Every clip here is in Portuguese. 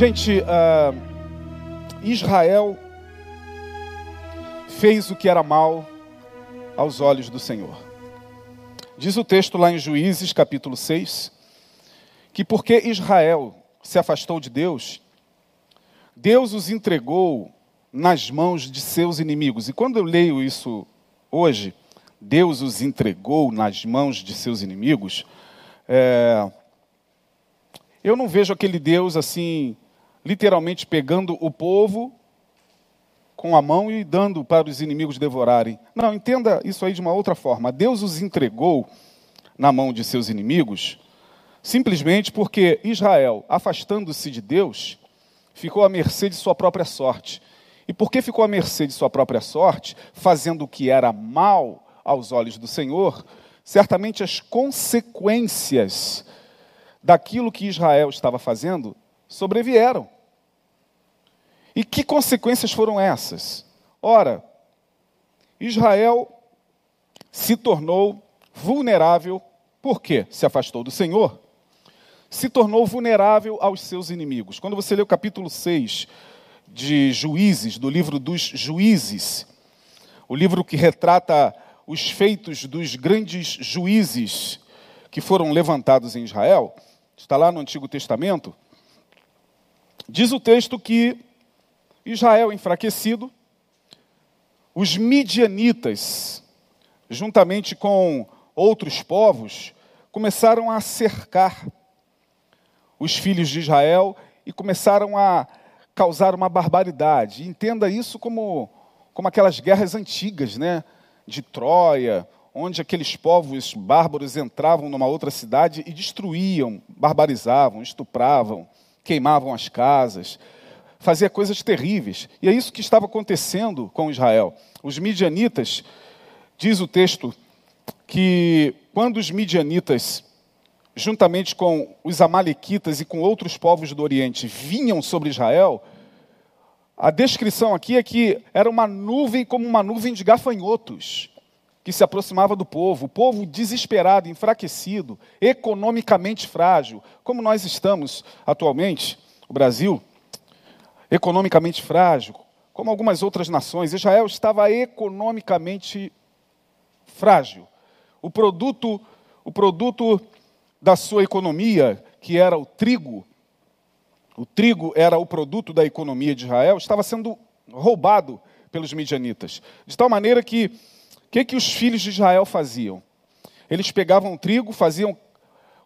Gente, uh, Israel fez o que era mal aos olhos do Senhor. Diz o texto lá em Juízes, capítulo 6, que porque Israel se afastou de Deus, Deus os entregou nas mãos de seus inimigos. E quando eu leio isso hoje, Deus os entregou nas mãos de seus inimigos, é, eu não vejo aquele Deus assim, literalmente pegando o povo com a mão e dando para os inimigos devorarem. Não, entenda isso aí de uma outra forma. Deus os entregou na mão de seus inimigos simplesmente porque Israel, afastando-se de Deus, ficou à mercê de sua própria sorte. E porque ficou à mercê de sua própria sorte, fazendo o que era mal aos olhos do Senhor, certamente as consequências daquilo que Israel estava fazendo sobrevieram. E que consequências foram essas? Ora, Israel se tornou vulnerável, por quê? Se afastou do Senhor, se tornou vulnerável aos seus inimigos. Quando você lê o capítulo 6 de Juízes, do livro dos Juízes, o livro que retrata os feitos dos grandes juízes que foram levantados em Israel, está lá no Antigo Testamento, diz o texto que Israel enfraquecido, os midianitas, juntamente com outros povos, começaram a cercar os filhos de Israel e começaram a causar uma barbaridade. Entenda isso como, como aquelas guerras antigas, né? De Troia, onde aqueles povos bárbaros entravam numa outra cidade e destruíam, barbarizavam, estupravam, queimavam as casas, fazia coisas terríveis. E é isso que estava acontecendo com Israel. Os midianitas, diz o texto, que quando os midianitas, juntamente com os amalequitas e com outros povos do Oriente, vinham sobre Israel, a descrição aqui é que era uma nuvem como uma nuvem de gafanhotos que se aproximava do povo, o povo desesperado, enfraquecido, economicamente frágil, como nós estamos atualmente, o Brasil, economicamente frágil, como algumas outras nações. Israel estava economicamente frágil. O produto, o produto da sua economia, que era o trigo, o trigo era o produto da economia de Israel, estava sendo roubado pelos midianitas. De tal maneira que que, que os filhos de Israel faziam? Eles pegavam trigo, faziam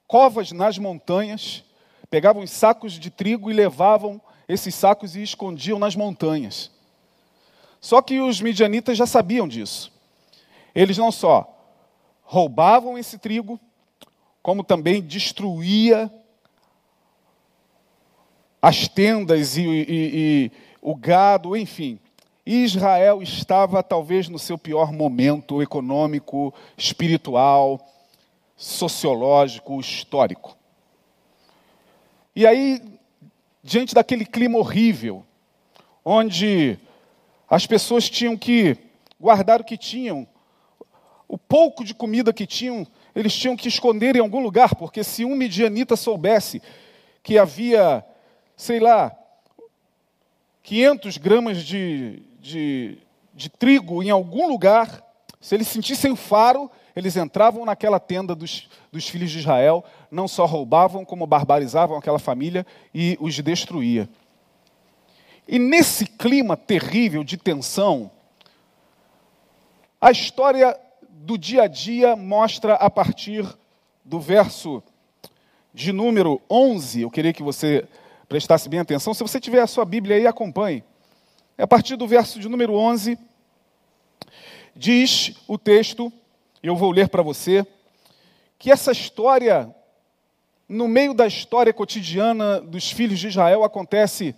covas nas montanhas, pegavam sacos de trigo e levavam esses sacos e escondiam nas montanhas. Só que os midianitas já sabiam disso. Eles não só roubavam esse trigo, como também destruía as tendas e, e, e o gado, enfim. Israel estava talvez no seu pior momento econômico, espiritual, sociológico, histórico. E aí, diante daquele clima horrível, onde as pessoas tinham que guardar o que tinham, o pouco de comida que tinham, eles tinham que esconder em algum lugar, porque se um midianita soubesse que havia, sei lá, 500 gramas de, de, de trigo em algum lugar, se eles sentissem o faro, eles entravam naquela tenda dos, dos filhos de Israel, não só roubavam, como barbarizavam aquela família e os destruía. E nesse clima terrível de tensão, a história do dia a dia mostra a partir do verso de número 11, eu queria que você prestasse bem atenção. Se você tiver a sua Bíblia aí, acompanhe. É a partir do verso de número 11, diz o texto, eu vou ler para você, que essa história, no meio da história cotidiana dos filhos de Israel, acontece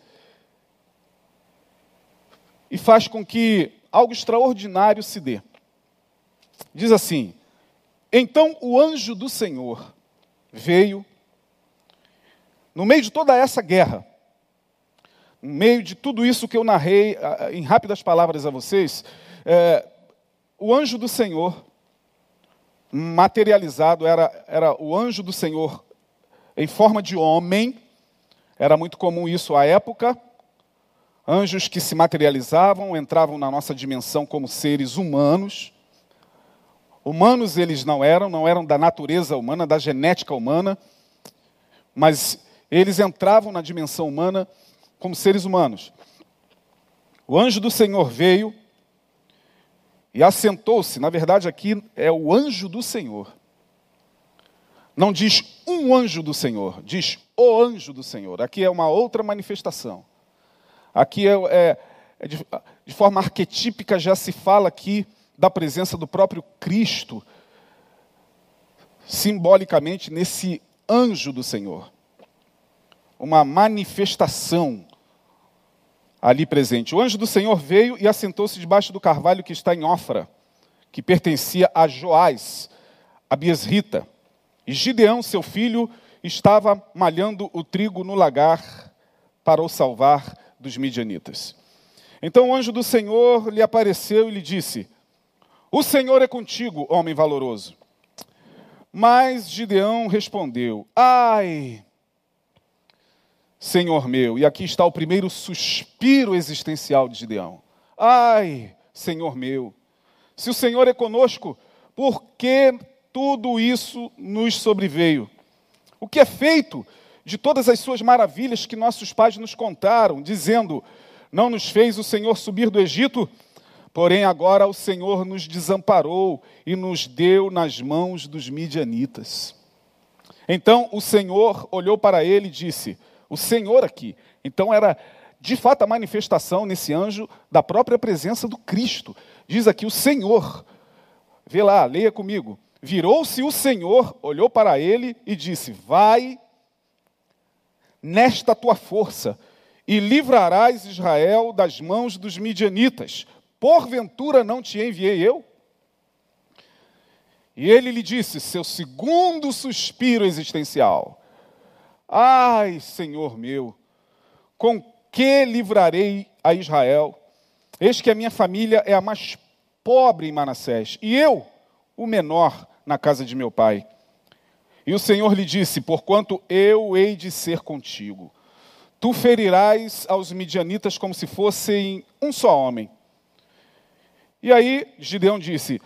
e faz com que algo extraordinário se dê. Diz assim: Então o anjo do Senhor veio, no meio de toda essa guerra, meio de tudo isso que eu narrei em rápidas palavras a vocês, é, o anjo do Senhor, materializado, era, era o anjo do Senhor em forma de homem, Era muito comum isso à época. Anjos que se materializavam, entravam na nossa dimensão como seres humanos. Humanos eles não eram, não eram da natureza humana, da genética humana, mas eles entravam na dimensão humana como seres humanos. O anjo do Senhor veio e assentou-se. Na verdade, aqui é o anjo do Senhor. Não diz um anjo do Senhor, diz o anjo do Senhor. Aqui é uma outra manifestação. Aqui é, é, é de, de forma arquetípica já se fala aqui da presença do próprio Cristo, simbolicamente nesse anjo do Senhor. Uma manifestação ali presente. O anjo do Senhor veio e assentou-se debaixo do carvalho que está em Ofra, que pertencia a Joás, a Biesrita. E Gideão, seu filho, estava malhando o trigo no lagar para o salvar dos midianitas. Então o anjo do Senhor lhe apareceu e lhe disse: O Senhor é contigo, homem valoroso. Mas Gideão respondeu: Ai, Senhor meu, e aqui está o primeiro suspiro existencial de Gideão. Ai, Senhor meu, se o Senhor é conosco, por que tudo isso nos sobreveio? O que é feito de todas as suas maravilhas que nossos pais nos contaram, dizendo: Não nos fez o Senhor subir do Egito, porém agora o Senhor nos desamparou e nos deu nas mãos dos midianitas. Então o Senhor olhou para ele e disse: o Senhor aqui. Então era de fato a manifestação nesse anjo da própria presença do Cristo. Diz aqui o Senhor. Vê lá, leia comigo. Virou-se o Senhor, olhou para ele e disse: Vai nesta tua força e livrarás Israel das mãos dos midianitas. Porventura não te enviei eu? E ele lhe disse: Seu segundo suspiro existencial Ai, Senhor meu, com que livrarei a Israel? Eis que a minha família é a mais pobre em Manassés, e eu, o menor na casa de meu pai. E o Senhor lhe disse: Porquanto eu hei de ser contigo, tu ferirás aos midianitas como se fossem um só homem. E aí Gideão disse: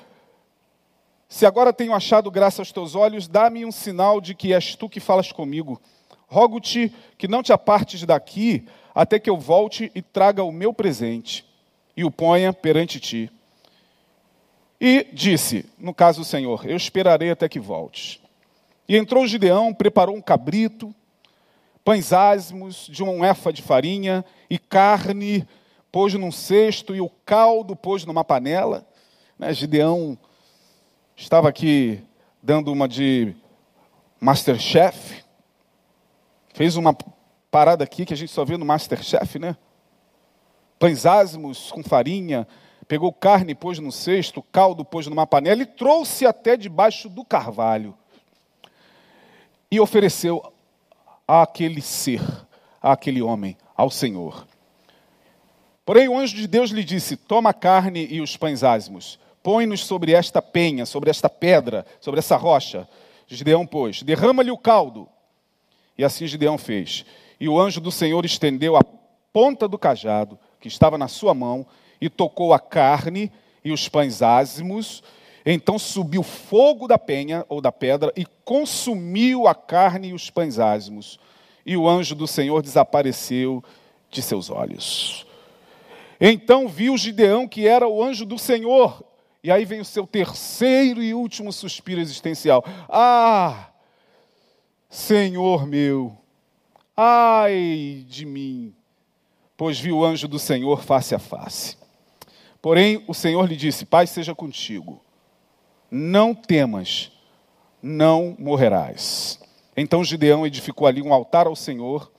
Se agora tenho achado graça aos teus olhos, dá-me um sinal de que és tu que falas comigo. Rogo-te que não te apartes daqui até que eu volte e traga o meu presente e o ponha perante ti. E disse, no caso o Senhor, eu esperarei até que voltes. E entrou Gideão, preparou um cabrito, pães asmos de um efa de farinha e carne, pôs num cesto e o caldo pôs numa panela. Né, Gideão estava aqui dando uma de Masterchef, fez uma parada aqui que a gente só vê no Masterchef, né? Pães ázimos com farinha, pegou carne, pôs no cesto, caldo pôs numa panela e trouxe até debaixo do carvalho. E ofereceu àquele ser, àquele homem, ao Senhor. Porém, o anjo de Deus lhe disse: Toma a carne e os pães ázimos, põe-nos sobre esta penha, sobre esta pedra, sobre essa rocha. Gideão, pois, derrama-lhe o caldo e assim Gideão fez. E o anjo do Senhor estendeu a ponta do cajado que estava na sua mão e tocou a carne e os pães ázimos. Então subiu fogo da penha ou da pedra e consumiu a carne e os pães ázimos. E o anjo do Senhor desapareceu de seus olhos. Então viu Gideão que era o anjo do Senhor. E aí vem o seu terceiro e último suspiro existencial. Ah! Senhor meu, ai de mim, pois vi o anjo do Senhor face a face. Porém, o Senhor lhe disse: Pai seja contigo, não temas, não morrerás. Então Gideão edificou ali um altar ao Senhor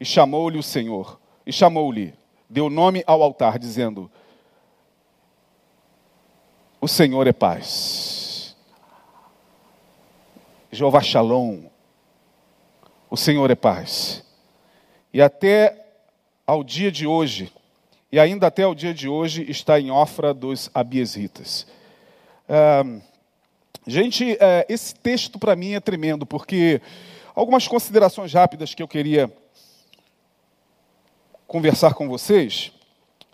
e chamou-lhe o Senhor, e chamou-lhe, deu nome ao altar, dizendo: O Senhor é paz. Jeová Shalom, o Senhor é paz. E até ao dia de hoje, e ainda até ao dia de hoje, está em Ofra dos Abiesitas. gente, é, esse texto para mim é tremendo, porque algumas considerações rápidas que eu queria conversar com vocês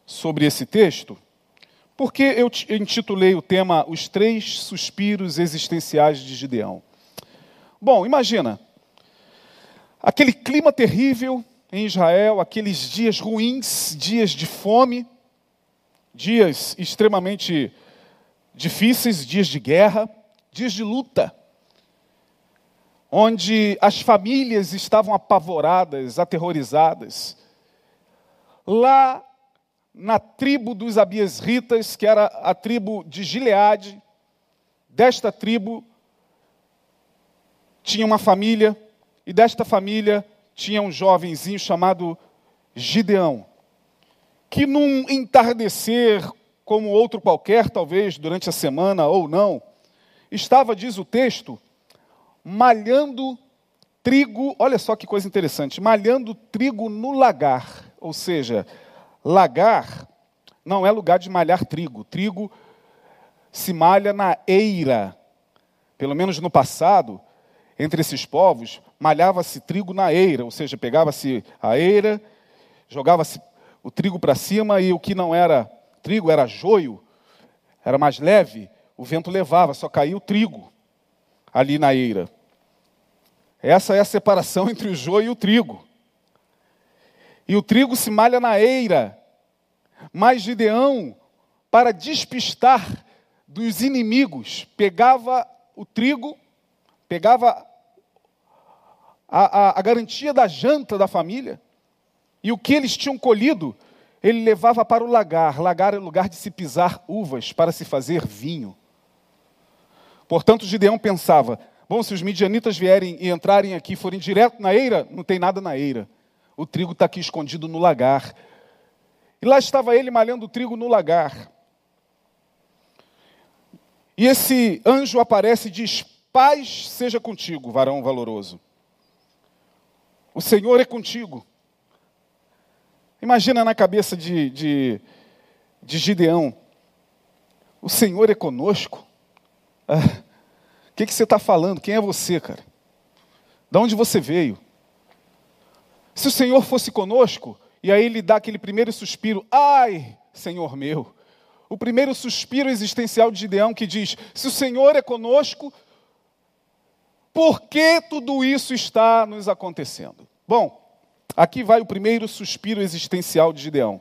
sobre esse texto, porque eu intitulei o tema Os Três Suspiros Existenciais de Gideão. Bom, imagina, aquele clima terrível em Israel, aqueles dias ruins, dias de fome, dias extremamente difíceis, dias de guerra, dias de luta, onde as famílias estavam apavoradas, aterrorizadas. Lá na tribo dos Abiesritas, que era a tribo de Gileade, desta tribo tinha uma família, e desta família tinha um jovenzinho chamado Gideão, que num entardecer, como outro qualquer, talvez durante a semana ou não, estava, diz o texto, malhando trigo, olha só que coisa interessante, malhando trigo no lagar, ou seja, Lagar não é lugar de malhar trigo. Trigo se malha na eira. Pelo menos no passado, entre esses povos, malhava-se trigo na eira, ou seja, pegava-se a eira, jogava-se o trigo para cima e o que não era trigo era joio, era mais leve, o vento levava, só caía o trigo ali na eira. Essa é a separação entre o joio e o trigo. E o trigo se malha na eira. Mas Gideão, para despistar dos inimigos, pegava o trigo, pegava a, a, a, garantia da janta da família, e o que eles tinham colhido, ele levava para o lagar. Lagar é lugar de se pisar uvas para se fazer vinho. Portanto, Gideão pensava: bom, se os midianitas vierem e entrarem aqui forem direto na eira, não tem nada na eira. O trigo está aqui escondido no lagar. E lá estava ele malhando o trigo no lagar. E esse anjo aparece e diz: Paz seja contigo, varão valoroso. O Senhor é contigo. Imagina na cabeça de, de, de Gideão: O Senhor é conosco. O ah, que, que você está falando? Quem é você, cara? De onde você veio? Se o Senhor fosse conosco, e aí ele dá aquele primeiro suspiro, ai, Senhor meu. O primeiro suspiro existencial de Gideão que diz: se o Senhor é conosco, por que tudo isso está nos acontecendo? Bom, aqui vai o primeiro suspiro existencial de Gideão,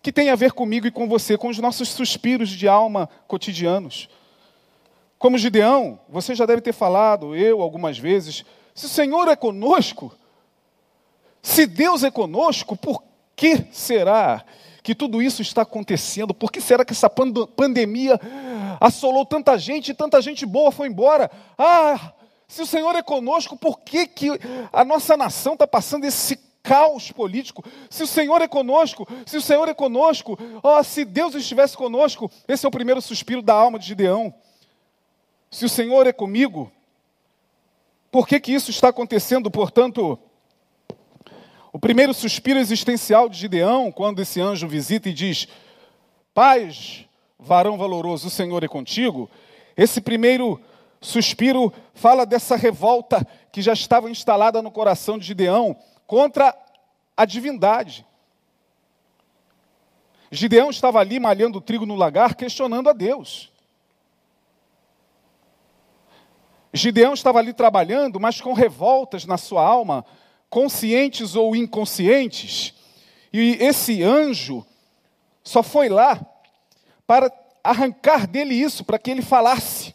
que tem a ver comigo e com você, com os nossos suspiros de alma cotidianos. Como Gideão, você já deve ter falado, eu algumas vezes, se o Senhor é conosco, se Deus é conosco, por que será que tudo isso está acontecendo? Por que será que essa pandemia assolou tanta gente e tanta gente boa foi embora? Ah, se o Senhor é conosco, por que, que a nossa nação está passando esse caos político? Se o Senhor é conosco, se o Senhor é conosco, oh, se Deus estivesse conosco, esse é o primeiro suspiro da alma de Gideão. Se o Senhor é comigo, por que, que isso está acontecendo? Portanto, o primeiro suspiro existencial de Gideão, quando esse anjo visita e diz: Paz, varão valoroso, o Senhor é contigo. Esse primeiro suspiro fala dessa revolta que já estava instalada no coração de Gideão contra a divindade. Gideão estava ali malhando trigo no lagar, questionando a Deus. Gideão estava ali trabalhando, mas com revoltas na sua alma, conscientes ou inconscientes, e esse anjo só foi lá para arrancar dele isso, para que ele falasse.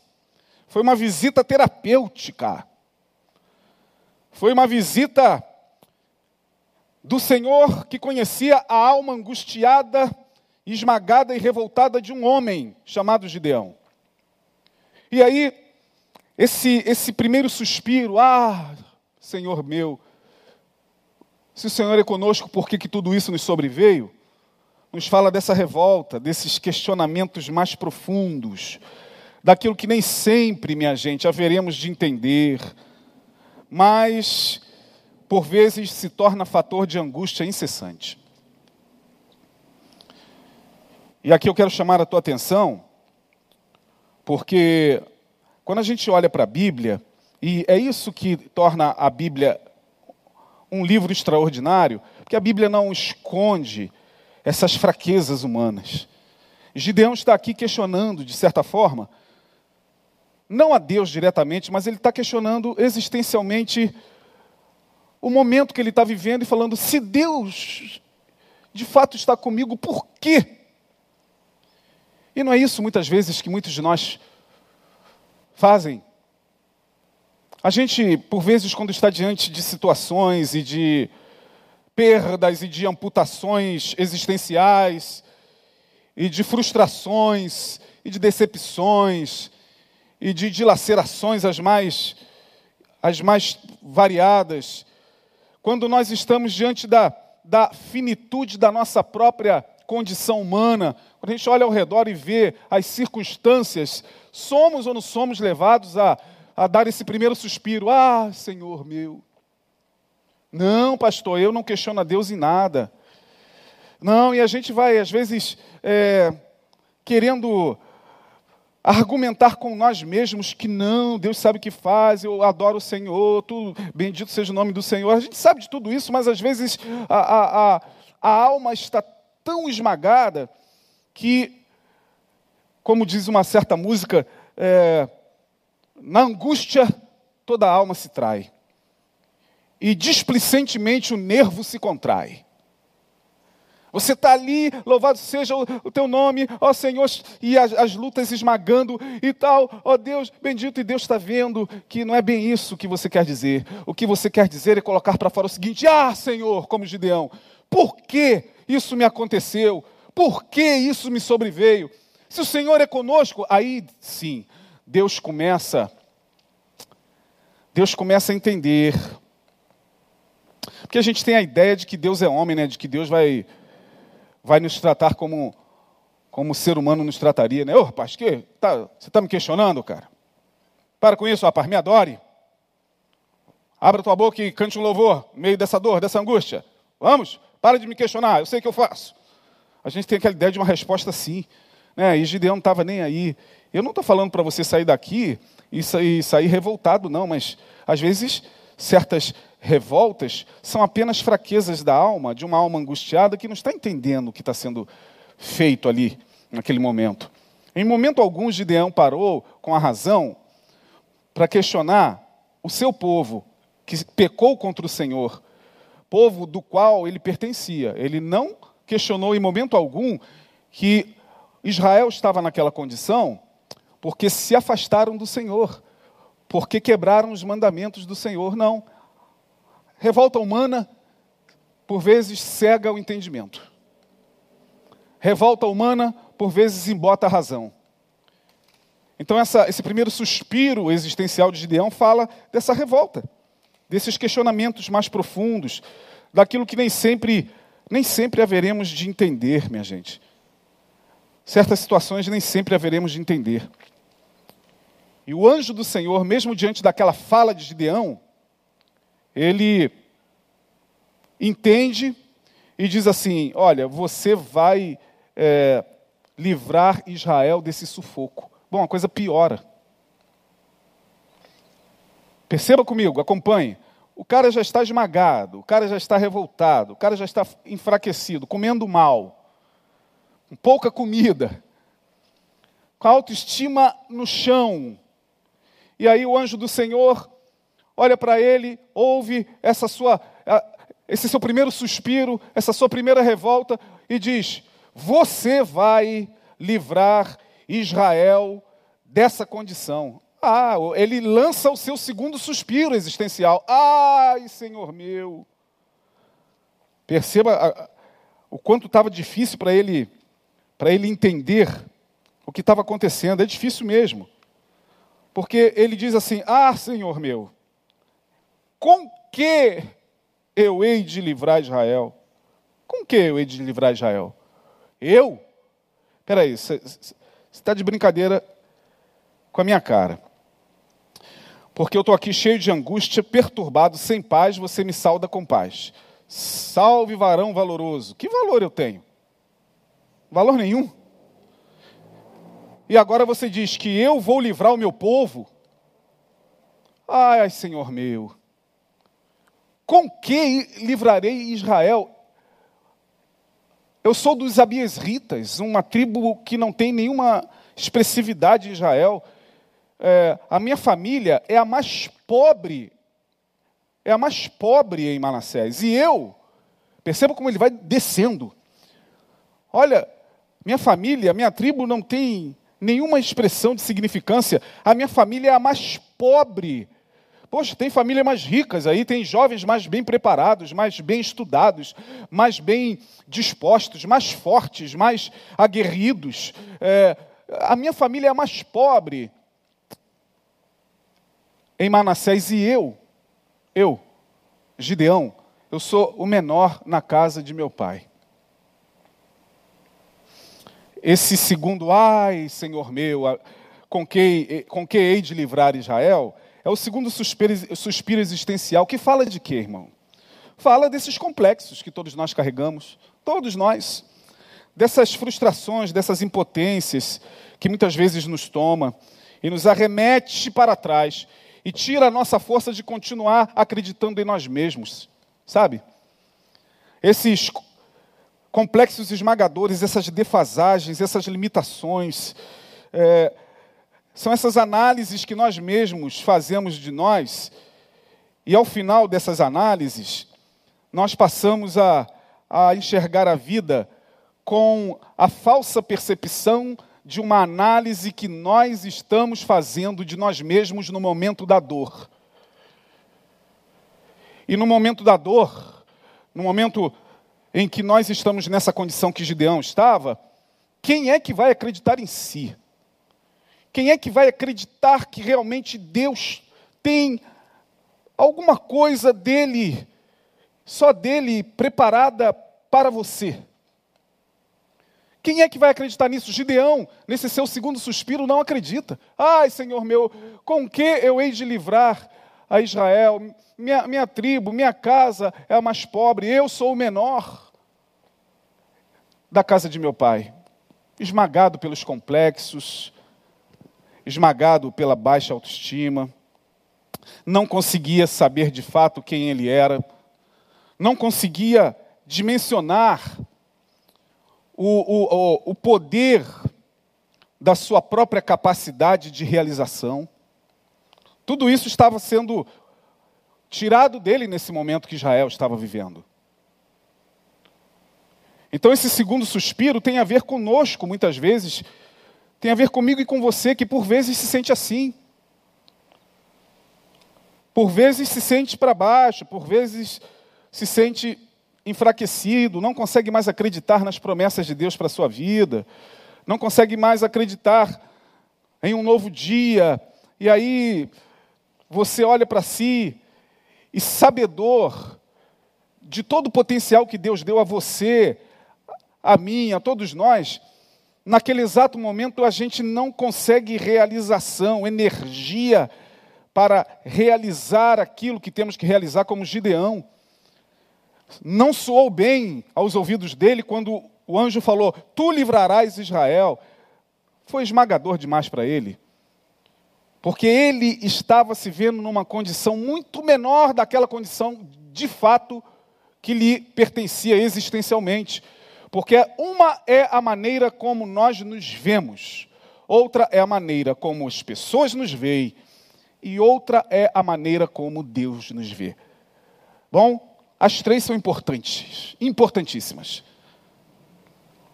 Foi uma visita terapêutica. Foi uma visita do Senhor que conhecia a alma angustiada, esmagada e revoltada de um homem chamado Gideão. E aí, esse, esse primeiro suspiro, ah, Senhor meu, se o Senhor é conosco, por que, que tudo isso nos sobreveio? Nos fala dessa revolta, desses questionamentos mais profundos, daquilo que nem sempre, minha gente, haveremos de entender, mas por vezes se torna fator de angústia incessante. E aqui eu quero chamar a tua atenção, porque quando a gente olha para a Bíblia, e é isso que torna a Bíblia um livro extraordinário, porque que a Bíblia não esconde essas fraquezas humanas. Gideão está aqui questionando, de certa forma, não a Deus diretamente, mas ele está questionando existencialmente o momento que ele está vivendo e falando: se Deus de fato está comigo, por quê? E não é isso muitas vezes que muitos de nós fazem. A gente, por vezes, quando está diante de situações e de perdas e de amputações existenciais, e de frustrações, e de decepções, e de dilacerações as mais, as mais variadas, quando nós estamos diante da, da finitude da nossa própria condição humana, quando a gente olha ao redor e vê as circunstâncias, somos ou não somos levados a, a dar esse primeiro suspiro: Ah, Senhor meu. Não, pastor, eu não questiono a Deus em nada. Não, e a gente vai, às vezes, é, querendo argumentar com nós mesmos que não, Deus sabe o que faz, eu adoro o Senhor, tu, bendito seja o nome do Senhor. A gente sabe de tudo isso, mas às vezes a, a, a, a alma está tão esmagada que, como diz uma certa música, é, na angústia toda a alma se trai. E displicentemente o nervo se contrai. Você está ali, louvado seja o, teu nome, ó Senhor, e as, as lutas esmagando e tal, ó Deus, bendito, e Deus está vendo que não é bem isso que você quer dizer. O que você quer dizer é colocar para fora o seguinte: Ah, Senhor, como Gideão, por que isso me aconteceu? Por que isso me sobreveio? Se o Senhor é conosco, aí sim, Deus começa, Deus começa a entender. Porque a gente tem a ideia de que Deus é homem, né? De que Deus vai vai nos tratar como, como o ser humano nos trataria, né? Ô, rapaz, que, tá, você está me questionando, cara? Para com isso, rapaz, me adore. Abra tua boca e cante um louvor no meio dessa dor, dessa angústia. Vamos, para de me questionar, eu sei o que eu faço. A gente tem aquela ideia de uma resposta sim. Né? E Gideão não estava nem aí. Eu não estou falando para você sair daqui e sair, sair revoltado, não, mas às vezes certas revoltas são apenas fraquezas da alma, de uma alma angustiada que não está entendendo o que está sendo feito ali, naquele momento. Em momento algum, Gideão parou com a razão para questionar o seu povo, que pecou contra o Senhor, povo do qual ele pertencia. Ele não questionou em momento algum que Israel estava naquela condição porque se afastaram do Senhor, porque quebraram os mandamentos do Senhor. Não. Revolta humana, por vezes, cega o entendimento. Revolta humana, por vezes, embota a razão. Então, essa, esse primeiro suspiro existencial de Gideão fala dessa revolta, desses questionamentos mais profundos, daquilo que nem sempre, nem sempre haveremos de entender, minha gente. Certas situações nem sempre haveremos de entender. E o anjo do Senhor, mesmo diante daquela fala de Gideão, ele entende e diz assim: Olha, você vai é, livrar Israel desse sufoco. Bom, a coisa piora. Perceba comigo, acompanhe. O cara já está esmagado, o cara já está revoltado, o cara já está enfraquecido, comendo mal, com pouca comida, com a autoestima no chão. E aí o anjo do Senhor olha para ele, ouve essa sua, esse seu primeiro suspiro, essa sua primeira revolta e diz: Você vai livrar Israel dessa condição. Ah, ele lança o seu segundo suspiro existencial. Ai, Senhor meu. Perceba o quanto estava difícil para ele, para ele entender o que estava acontecendo. É difícil mesmo. Porque ele diz assim: Ah, Senhor meu, com que eu hei de livrar Israel? Com que eu hei de livrar Israel? Eu? Espera aí, você está de brincadeira com a minha cara. Porque eu estou aqui cheio de angústia, perturbado, sem paz, você me salda com paz. Salve varão valoroso. Que valor eu tenho? Valor nenhum. E agora você diz que eu vou livrar o meu povo? Ai, Senhor meu com que livrarei Israel? Eu sou dos Abiesritas, uma tribo que não tem nenhuma expressividade em Israel. É, a minha família é a mais pobre, é a mais pobre em Manassés. E eu, perceba como ele vai descendo. Olha, minha família, minha tribo não tem nenhuma expressão de significância. A minha família é a mais pobre. Poxa, tem famílias mais ricas aí, tem jovens mais bem preparados, mais bem estudados, mais bem dispostos, mais fortes, mais aguerridos. É, a minha família é a mais pobre em Manassés e eu, eu, Gideão, eu sou o menor na casa de meu pai. Esse segundo, ai, Senhor meu, com que, com que hei de livrar Israel, é o segundo suspiro, suspiro existencial, que fala de quê, irmão? Fala desses complexos que todos nós carregamos, todos nós, dessas frustrações, dessas impotências que muitas vezes nos toma e nos arremete para trás e tira a nossa força de continuar acreditando em nós mesmos, sabe? Esses complexos esmagadores, essas defasagens, essas limitações, é, são essas análises que nós mesmos fazemos de nós, e ao final dessas análises, nós passamos a, a enxergar a vida com a falsa percepção de uma análise que nós estamos fazendo de nós mesmos no momento da dor. E no momento da dor, no momento em que nós estamos nessa condição que Gideão estava, quem é que vai acreditar em si? Quem é que vai acreditar que realmente Deus tem alguma coisa dele, só dele, preparada para você? Quem é que vai acreditar nisso? Gideão, nesse seu segundo suspiro, não acredita. Ai, Senhor meu, com que eu hei de livrar a Israel? minha, minha tribo, minha casa é a mais pobre, eu sou o menor da casa de meu pai. Esmagado pelos complexos, esmagado pela baixa autoestima, não conseguia saber de fato quem ele era, não conseguia dimensionar o, o, o poder da sua própria capacidade de realização. Tudo isso estava sendo tirado dele nesse momento que Israel estava vivendo. Então, esse segundo suspiro tem a ver conosco, muitas vezes, tem a ver comigo e com você, que por vezes se sente assim. Por vezes se sente para baixo, por vezes se sente enfraquecido, não consegue mais acreditar nas promessas de Deus para a sua vida, não consegue mais acreditar em um novo dia, e aí você olha para si e sabedor de todo o potencial que Deus deu a você, a mim, a todos nós, naquele exato momento a gente não consegue realização, energia para realizar aquilo que temos que realizar como Gideão. Não soou bem aos ouvidos dele quando o anjo falou: Tu livrarás Israel. Foi esmagador demais para ele porque ele estava se vendo numa condição muito menor daquela condição de fato que lhe pertencia existencialmente. Porque uma é a maneira como nós nos vemos, outra é a maneira como as pessoas nos veem, e outra é a maneira como Deus nos vê. Bom, as três são importantes, importantíssimas.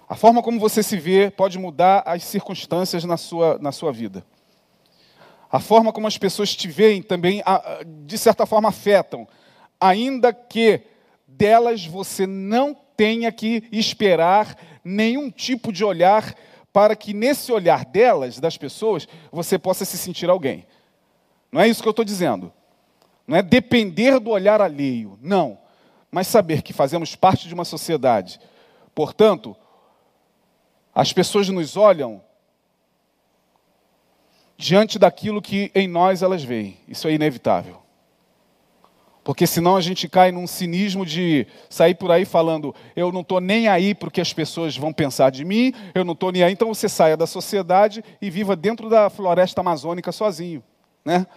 A forma como você se vê pode mudar as circunstâncias na sua, na sua vida. A forma como as pessoas te veem também, de certa forma, afetam, ainda que delas você não tenha que esperar nenhum tipo de olhar para que nesse olhar delas, das pessoas, você possa se sentir alguém. Não é isso que eu estou dizendo. Não é depender do olhar alheio, não. Mas saber que fazemos parte de uma sociedade. Portanto, as pessoas nos olham diante daquilo que em nós elas veem. Isso é inevitável. Porque senão a gente cai num cinismo de sair por aí falando, eu não estou nem aí para o que as pessoas vão pensar de mim, eu não estou nem aí, então você saia da sociedade e viva dentro da floresta amazônica sozinho. Né?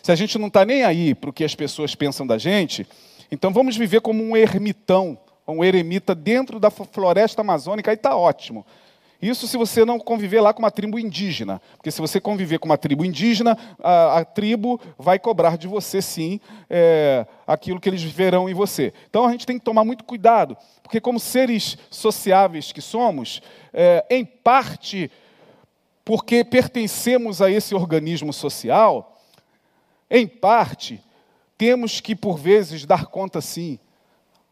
Se a gente não está nem aí para o que as pessoas pensam da gente, então vamos viver como um ermitão, um eremita dentro da floresta amazônica, aí está ótimo. Isso se você não conviver lá com uma tribo indígena. Porque se você conviver com uma tribo indígena, a, a tribo vai cobrar de você, sim, é, aquilo que eles verão em você. Então a gente tem que tomar muito cuidado, porque, como seres sociáveis que somos, é, em parte, porque pertencemos a esse organismo social, em parte, temos que, por vezes, dar conta, sim,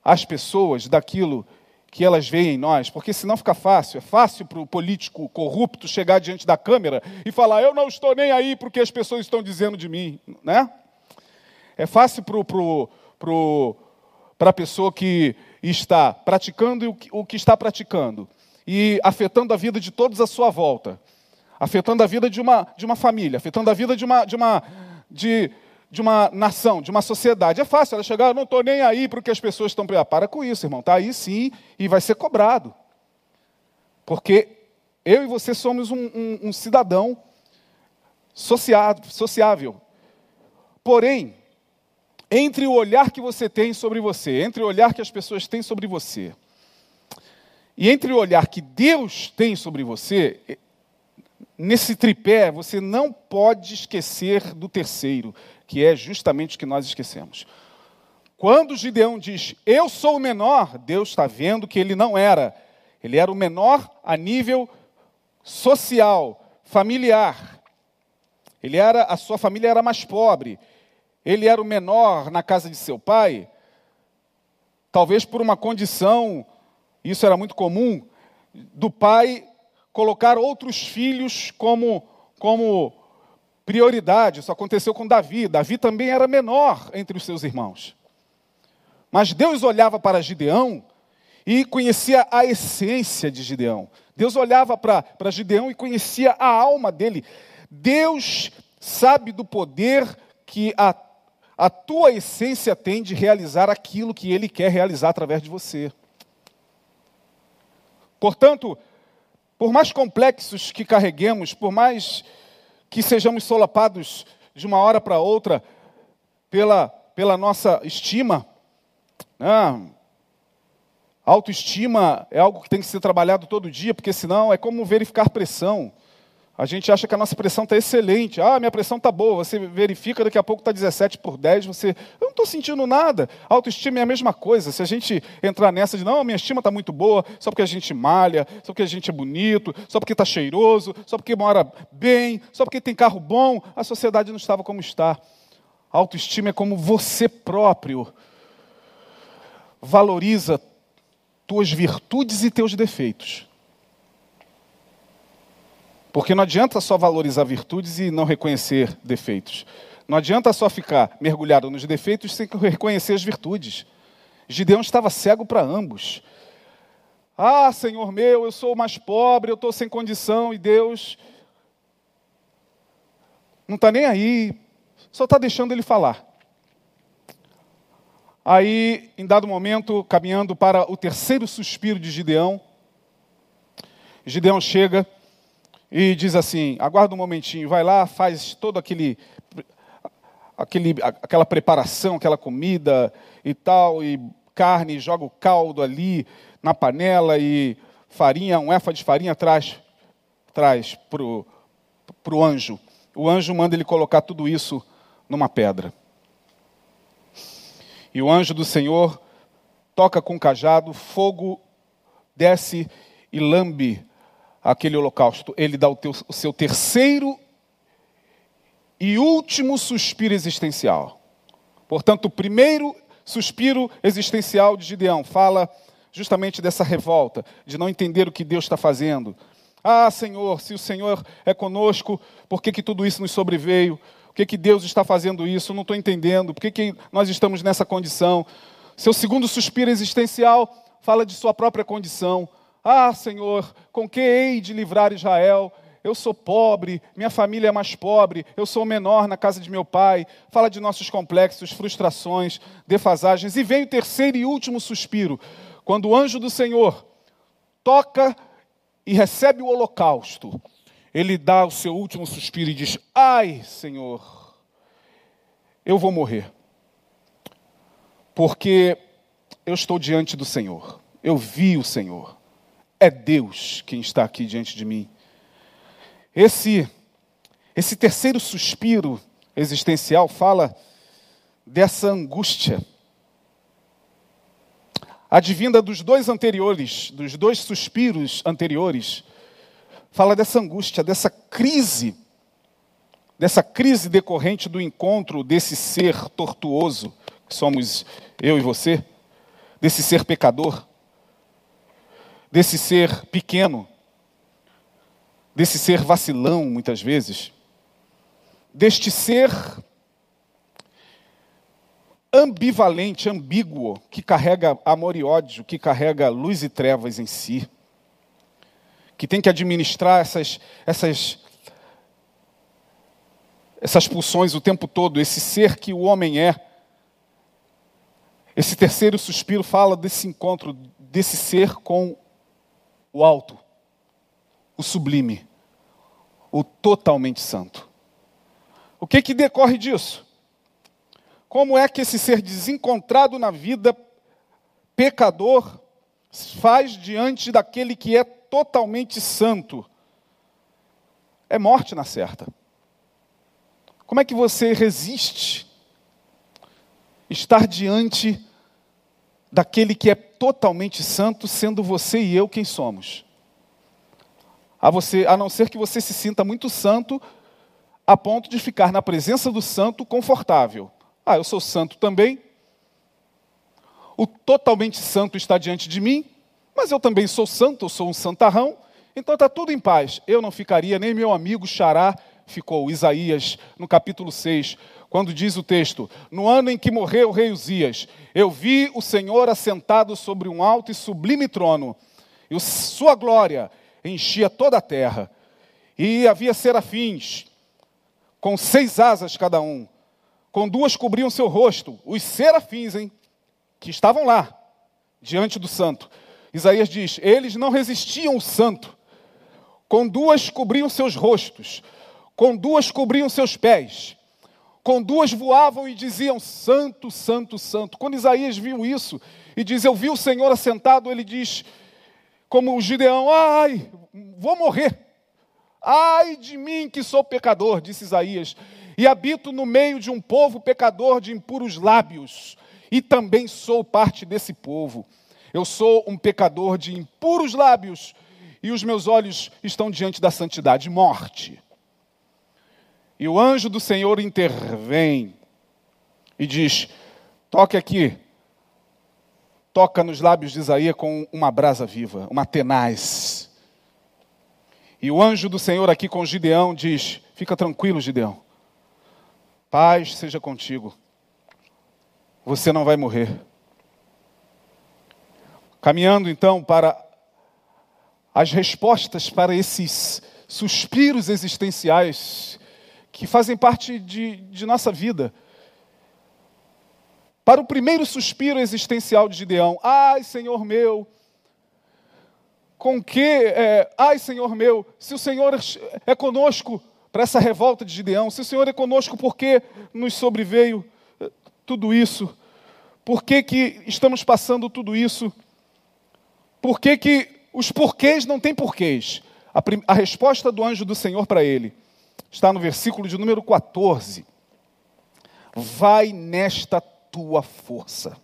às pessoas daquilo que elas veem em nós, porque senão fica fácil. É fácil para o político corrupto chegar diante da câmera e falar: Eu não estou nem aí porque as pessoas estão dizendo de mim. Né? É fácil para pro, pro, a pessoa que está praticando o que está praticando e afetando a vida de todos à sua volta, afetando a vida de uma, de uma família, afetando a vida de uma. De uma de, de uma nação, de uma sociedade. É fácil ela chegar, eu não estou nem aí para o que as pessoas estão. Ah, para com isso, irmão. Está aí sim e vai ser cobrado. Porque eu e você somos um, um, um cidadão sociado, sociável. Porém, entre o olhar que você tem sobre você, entre o olhar que as pessoas têm sobre você, e entre o olhar que Deus tem sobre você, nesse tripé você não pode esquecer do terceiro, que é justamente o que nós esquecemos. Quando Gideão diz, eu sou o menor, Deus está vendo que ele não era. Ele era o menor a nível social, familiar. Ele era, a sua família era mais pobre. Ele era o menor na casa de seu pai. Talvez por uma condição, isso era muito comum, do pai colocar outros filhos como, como prioridade. Isso aconteceu com Davi. Davi também era menor entre os seus irmãos. Mas Deus olhava para Gideão e conhecia a essência de Gideão. Deus olhava para, Gideão e conhecia a alma dele. Deus sabe do poder que a, a tua essência tem de realizar aquilo que ele quer realizar através de você. Portanto, por mais complexos que carreguemos, por mais que sejamos solapados de uma hora para outra pela, pela nossa estima. Né? Autoestima é algo que tem que ser trabalhado todo dia, porque senão é como verificar pressão. A gente acha que a nossa pressão está excelente. Ah, minha pressão está boa. Você verifica, daqui a pouco está 17 por 10. Você, eu não estou sentindo nada. autoestima é a mesma coisa. Se a gente entrar nessa de, não, minha estima está muito boa, só porque a gente malha, só porque a gente é bonito, só porque está cheiroso, só porque mora bem, só porque tem carro bom, a sociedade não estava como está. autoestima é como você próprio valoriza tuas virtudes e teus defeitos. Porque não adianta só valorizar virtudes e não reconhecer defeitos. Não adianta só ficar mergulhado nos defeitos sem reconhecer as virtudes. Gideão estava cego para ambos. Ah, Senhor meu, eu sou o mais pobre, eu estou sem condição, e Deus não está nem aí, só está deixando ele falar. Aí, em dado momento, caminhando para o terceiro suspiro de Gideão, Gideão chega e diz assim: aguarda um momentinho, vai lá, faz todo aquele, aquele, aquela preparação, aquela comida e tal, e carne, joga o caldo ali na panela e farinha, um efa de farinha traz, traz para o anjo. O anjo manda ele colocar tudo isso numa pedra. E o anjo do Senhor toca com o cajado, fogo desce e lambe aquele holocausto, ele dá o, teu, o seu terceiro e último suspiro existencial. Portanto, o primeiro suspiro existencial de Gideão fala justamente dessa revolta, de não entender o que Deus está fazendo. Ah, Senhor, se o Senhor é conosco, por que, que tudo isso nos sobreveio? Por que, que Deus está fazendo isso? Não estou entendendo. Por que, que nós estamos nessa condição? Seu segundo suspiro existencial fala de sua própria condição. Ah, Senhor, com que hei de livrar Israel? Eu sou pobre, minha família é mais pobre, eu sou menor na casa de meu pai. Fala de nossos complexos, frustrações, defasagens. E vem o terceiro e último suspiro, quando o anjo do Senhor toca e recebe o holocausto. Ele dá o seu último suspiro e diz: Ai, Senhor, eu vou morrer. Porque eu estou diante do Senhor. Eu vi o Senhor. É Deus quem está aqui diante de mim. Esse esse terceiro suspiro existencial fala dessa angústia advinda dos dois anteriores, dos dois suspiros anteriores, fala dessa angústia, dessa crise, dessa crise decorrente do encontro desse ser tortuoso, que somos eu e você, desse ser pecador, desse ser pequeno, desse ser vacilão, muitas vezes, deste ser ambivalente, ambíguo, que carrega amor e ódio, que carrega luz e trevas em si, que tem que administrar essas, essas, essas pulsões o tempo todo, esse ser que o homem é. Esse terceiro suspiro fala desse encontro, desse ser com o alto, o sublime, o totalmente santo. O que, que decorre disso? Como é que esse ser desencontrado na vida, pecador, faz diante daquele que é totalmente santo? É morte na certa. Como é que você resiste estar diante daquele que é totalmente santo, sendo você e eu quem somos? A, você, a não ser que você se sinta muito santo a ponto de ficar na presença do santo confortável. Ah, eu sou santo também. O totalmente santo está diante de mim, mas eu também sou santo, eu sou um santarrão, então está tudo em paz. Eu não ficaria, nem meu amigo Xará ficou. Isaías, no capítulo 6, quando diz o texto: No ano em que morreu o rei Uzias, eu vi o Senhor assentado sobre um alto e sublime trono, e sua glória enchia toda a terra. E havia serafins, com seis asas cada um com duas cobriam seu rosto, os serafins, hein, que estavam lá, diante do santo. Isaías diz: eles não resistiam o santo, com duas cobriam seus rostos, com duas cobriam seus pés, com duas voavam e diziam: Santo, Santo, Santo. Quando Isaías viu isso e diz: Eu vi o Senhor assentado, ele diz, como o Gideão: Ai, vou morrer. Ai de mim que sou pecador, disse Isaías e habito no meio de um povo pecador de impuros lábios, e também sou parte desse povo. Eu sou um pecador de impuros lábios, e os meus olhos estão diante da santidade, morte. E o anjo do Senhor intervém e diz: toque aqui, toca nos lábios de Isaías com uma brasa viva, uma tenaz. E o anjo do Senhor aqui com Gideão diz: fica tranquilo, Gideão. Paz seja contigo. Você não vai morrer. Caminhando então para as respostas para esses suspiros existenciais que fazem parte de, de nossa vida. Para o primeiro suspiro existencial de Gideão, ai Senhor meu, com que, é, ai Senhor meu, se o Senhor é conosco, para essa revolta de Gideão. Se o Senhor é conosco, por que nos sobreveio tudo isso? Por que, que estamos passando tudo isso? Por que, que os porquês não têm porquês? A, a resposta do anjo do Senhor para ele está no versículo de número 14. Vai nesta tua força.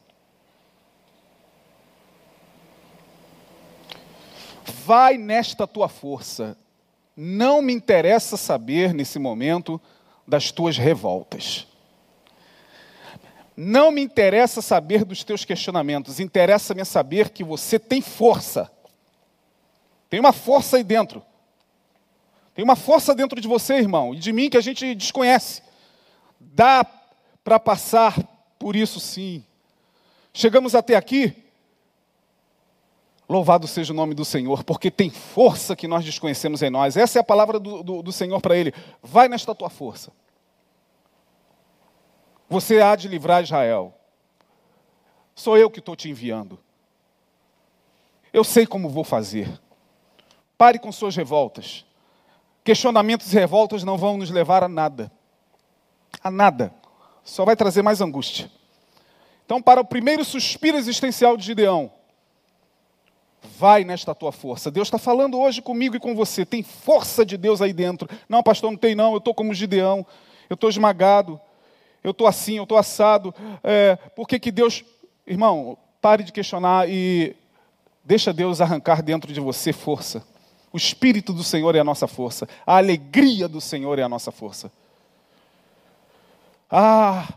Vai nesta tua força. Não me interessa saber nesse momento das tuas revoltas. Não me interessa saber dos teus questionamentos, interessa-me saber que você tem força. Tem uma força aí dentro. Tem uma força dentro de você, irmão, e de mim que a gente desconhece. Dá para passar por isso sim. Chegamos até aqui Louvado seja o nome do Senhor, porque tem força que nós desconhecemos em nós. Essa é a palavra do, do, do Senhor para ele. Vai nesta tua força. Você há de livrar Israel. Sou eu que estou te enviando. Eu sei como vou fazer. Pare com suas revoltas. Questionamentos e revoltas não vão nos levar a nada. A nada. Só vai trazer mais angústia. Então, para o primeiro suspiro existencial de Gideão, vai nesta tua força. Deus está falando hoje comigo e com você. Tem força de Deus aí dentro. Não, pastor, não tem não. Eu estou como Gideão. Eu estou esmagado. Eu estou assim, eu estou assado. É, por que, que Deus. Irmão, pare de questionar e deixa Deus arrancar dentro de você força. O Espírito do Senhor é a nossa força. A alegria do Senhor é a nossa força. Ah,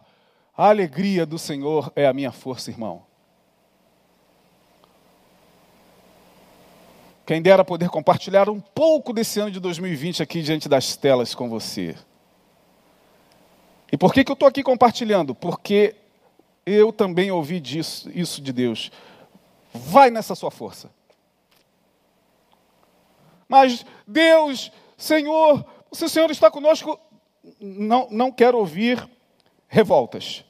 a alegria do Senhor é a minha força, irmão. Quem dera poder compartilhar um pouco desse ano de 2020 aqui diante das telas com você. E por que, que eu estou aqui compartilhando? Porque eu também ouvi disso, isso de Deus. Vai nessa sua força. Mas Deus, Senhor, se o Senhor está conosco, não, não quero ouvir revoltas.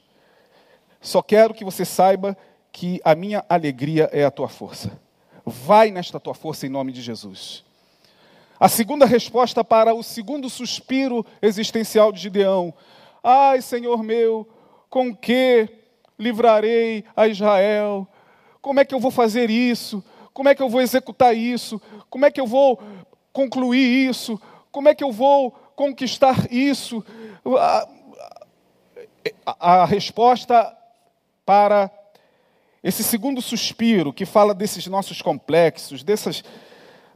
Só quero que você saiba que a minha alegria é a tua força. Vai nesta tua força em nome de Jesus. A segunda resposta para o segundo suspiro existencial de Gideão: Ai, Senhor meu, com que livrarei a Israel? Como é que eu vou fazer isso? Como é que eu vou executar isso? Como é que eu vou concluir isso? Como é que eu vou conquistar isso? A, a, a resposta para esse segundo suspiro que fala desses nossos complexos, dessas,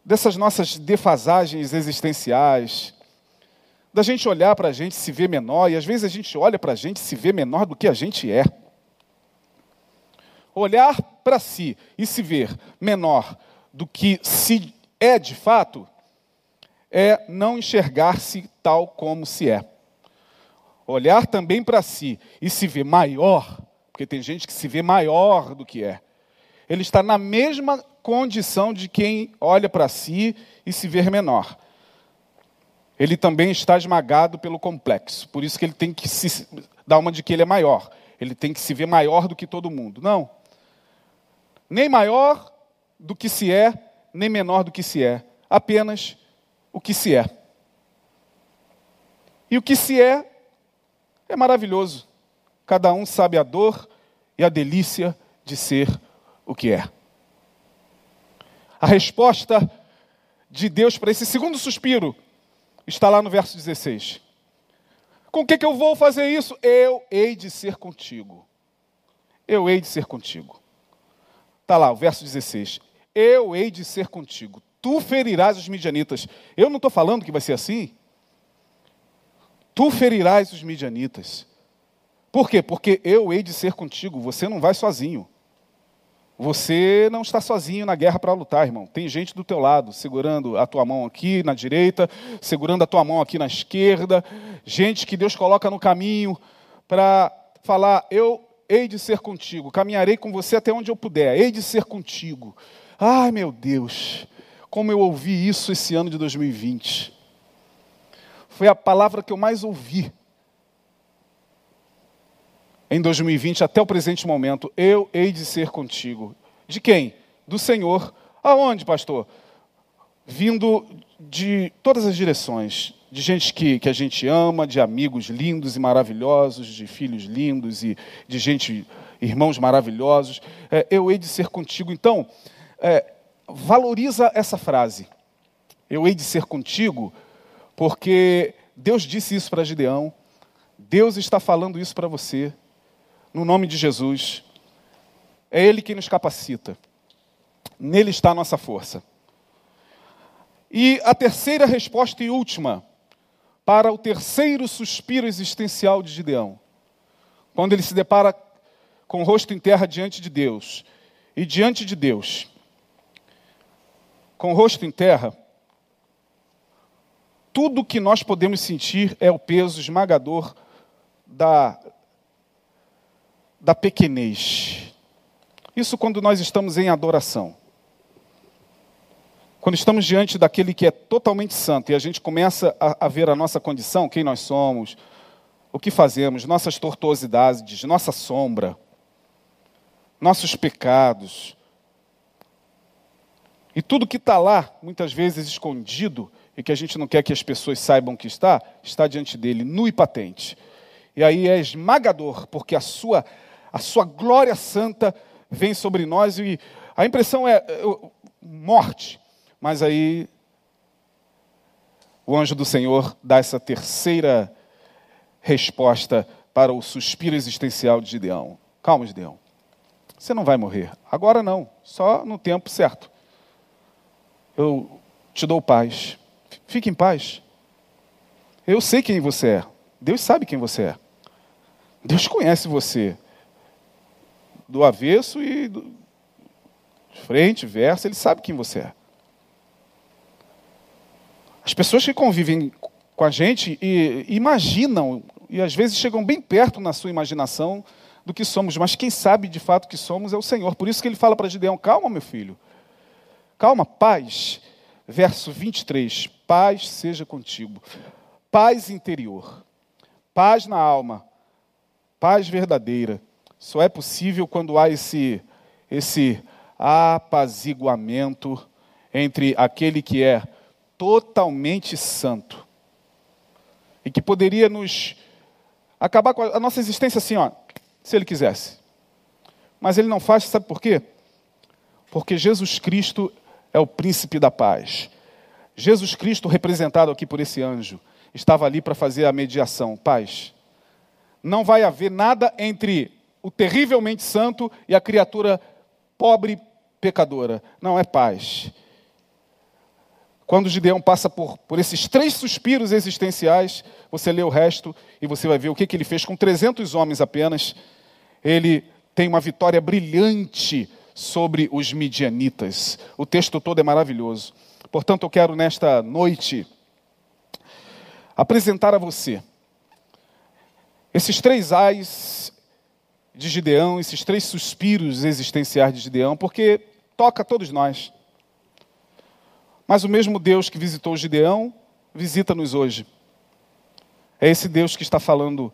dessas nossas defasagens existenciais, da gente olhar para a gente se ver menor, e às vezes a gente olha para a gente se vê menor do que a gente é. Olhar para si e se ver menor do que se é de fato, é não enxergar-se tal como se é. Olhar também para si e se ver maior porque tem gente que se vê maior do que é. Ele está na mesma condição de quem olha para si e se vê menor. Ele também está esmagado pelo complexo. Por isso que ele tem que se dar uma de que ele é maior. Ele tem que se ver maior do que todo mundo. Não. Nem maior do que se é, nem menor do que se é. Apenas o que se é. E o que se é é maravilhoso. Cada um sabe a dor e a delícia de ser o que é. A resposta de Deus para esse segundo suspiro está lá no verso 16. Com que, que eu vou fazer isso? Eu hei de ser contigo. Eu hei de ser contigo. Está lá, o verso 16. Eu hei de ser contigo. Tu ferirás os midianitas. Eu não estou falando que vai ser assim. Tu ferirás os midianitas. Por quê? Porque eu hei de ser contigo, você não vai sozinho. Você não está sozinho na guerra para lutar, irmão. Tem gente do teu lado, segurando a tua mão aqui na direita, segurando a tua mão aqui na esquerda. Gente que Deus coloca no caminho para falar: Eu hei de ser contigo, caminharei com você até onde eu puder, hei de ser contigo. Ai, meu Deus, como eu ouvi isso esse ano de 2020. Foi a palavra que eu mais ouvi em 2020 até o presente momento, eu hei de ser contigo. De quem? Do Senhor. Aonde, pastor? Vindo de todas as direções, de gente que, que a gente ama, de amigos lindos e maravilhosos, de filhos lindos e de gente, irmãos maravilhosos. É, eu hei de ser contigo. Então, é, valoriza essa frase. Eu hei de ser contigo, porque Deus disse isso para Gideão. Deus está falando isso para você no nome de Jesus. É Ele que nos capacita. Nele está a nossa força. E a terceira resposta e última, para o terceiro suspiro existencial de Gideão, quando ele se depara com o rosto em terra diante de Deus, e diante de Deus, com o rosto em terra, tudo que nós podemos sentir é o peso esmagador da da pequenez. Isso quando nós estamos em adoração. Quando estamos diante daquele que é totalmente santo e a gente começa a, a ver a nossa condição, quem nós somos, o que fazemos, nossas tortuosidades, nossa sombra, nossos pecados. E tudo que está lá, muitas vezes escondido, e que a gente não quer que as pessoas saibam que está, está diante dele, nu e patente. E aí é esmagador, porque a sua a sua glória santa vem sobre nós e a impressão é, é morte. Mas aí o anjo do Senhor dá essa terceira resposta para o suspiro existencial de Gideão. Calma, Gideão. Você não vai morrer. Agora não, só no tempo certo. Eu te dou paz. Fique em paz. Eu sei quem você é. Deus sabe quem você é. Deus conhece você. Do avesso e do frente, verso, ele sabe quem você é. As pessoas que convivem com a gente e, imaginam, e às vezes chegam bem perto na sua imaginação do que somos, mas quem sabe de fato que somos é o Senhor. Por isso que ele fala para Gideão: calma, meu filho, calma, paz. Verso 23: paz seja contigo, paz interior, paz na alma, paz verdadeira. Só é possível quando há esse, esse apaziguamento entre aquele que é totalmente santo e que poderia nos acabar com a nossa existência assim, ó, se ele quisesse. Mas ele não faz, sabe por quê? Porque Jesus Cristo é o príncipe da paz. Jesus Cristo, representado aqui por esse anjo, estava ali para fazer a mediação. Paz. Não vai haver nada entre o terrivelmente santo e a criatura pobre pecadora. Não, é paz. Quando Gideão passa por, por esses três suspiros existenciais, você lê o resto e você vai ver o que, que ele fez com 300 homens apenas. Ele tem uma vitória brilhante sobre os midianitas. O texto todo é maravilhoso. Portanto, eu quero nesta noite apresentar a você esses três ais de Gideão, esses três suspiros existenciais de Gideão, porque toca a todos nós. Mas o mesmo Deus que visitou Gideão, visita-nos hoje. É esse Deus que está falando,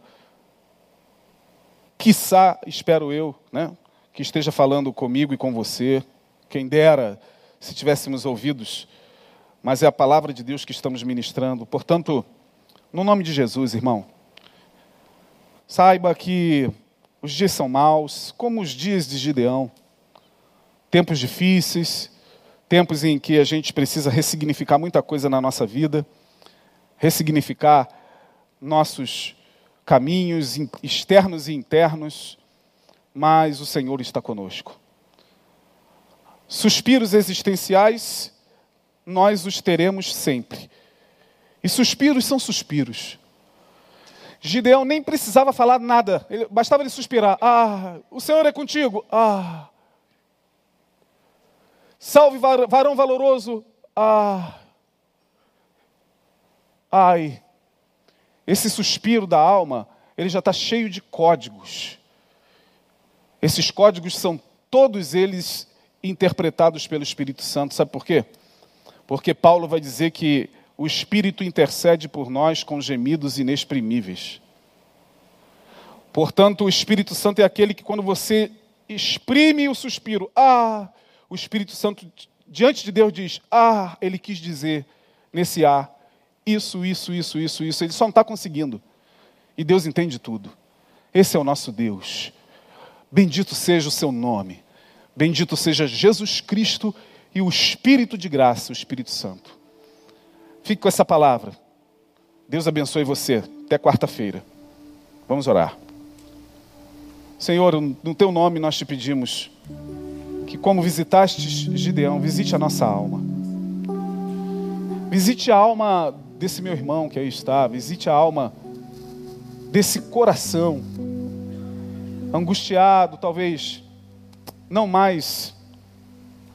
quiçá, espero eu, né, que esteja falando comigo e com você. Quem dera se tivéssemos ouvidos, mas é a palavra de Deus que estamos ministrando. Portanto, no nome de Jesus, irmão, saiba que os dias são maus, como os dias de Gideão. Tempos difíceis, tempos em que a gente precisa ressignificar muita coisa na nossa vida, ressignificar nossos caminhos externos e internos, mas o Senhor está conosco. Suspiros existenciais, nós os teremos sempre. E suspiros são suspiros. Gideão nem precisava falar nada, bastava ele suspirar. Ah, o Senhor é contigo. Ah, Salve varão valoroso. Ah. Ai. Esse suspiro da alma, ele já está cheio de códigos. Esses códigos são todos eles interpretados pelo Espírito Santo. Sabe por quê? Porque Paulo vai dizer que o Espírito intercede por nós com gemidos inexprimíveis. Portanto, o Espírito Santo é aquele que, quando você exprime o suspiro, ah, o Espírito Santo diante de Deus diz: Ah, ele quis dizer nesse ah, isso, isso, isso, isso, isso. Ele só não está conseguindo. E Deus entende tudo. Esse é o nosso Deus. Bendito seja o seu nome. Bendito seja Jesus Cristo e o Espírito de graça, o Espírito Santo. Fique com essa palavra. Deus abençoe você. Até quarta-feira. Vamos orar. Senhor, no teu nome nós te pedimos que, como visitaste Gideão, visite a nossa alma. Visite a alma desse meu irmão que aí está, visite a alma desse coração angustiado, talvez não mais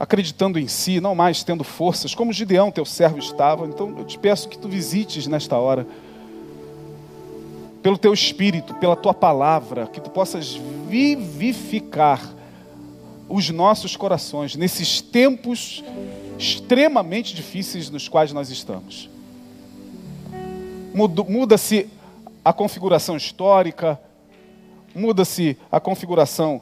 acreditando em si, não mais tendo forças, como Gideão, teu servo, estava. Então eu te peço que tu visites nesta hora, pelo teu espírito, pela tua palavra, que tu possas vivificar os nossos corações nesses tempos extremamente difíceis nos quais nós estamos. Muda-se a configuração histórica, muda-se a configuração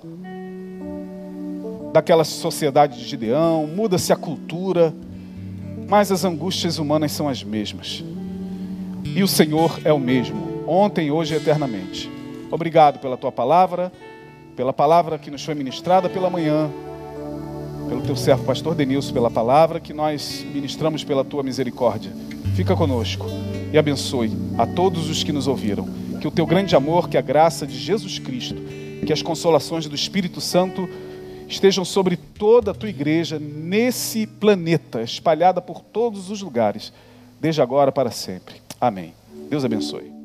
daquela sociedade de Gideão, muda-se a cultura, mas as angústias humanas são as mesmas. E o Senhor é o mesmo, ontem, hoje e eternamente. Obrigado pela tua palavra pela palavra que nos foi ministrada pela manhã, pelo teu servo pastor Denilson, pela palavra que nós ministramos pela tua misericórdia. Fica conosco e abençoe a todos os que nos ouviram. Que o teu grande amor, que a graça de Jesus Cristo, que as consolações do Espírito Santo estejam sobre toda a tua igreja nesse planeta, espalhada por todos os lugares, desde agora para sempre. Amém. Deus abençoe.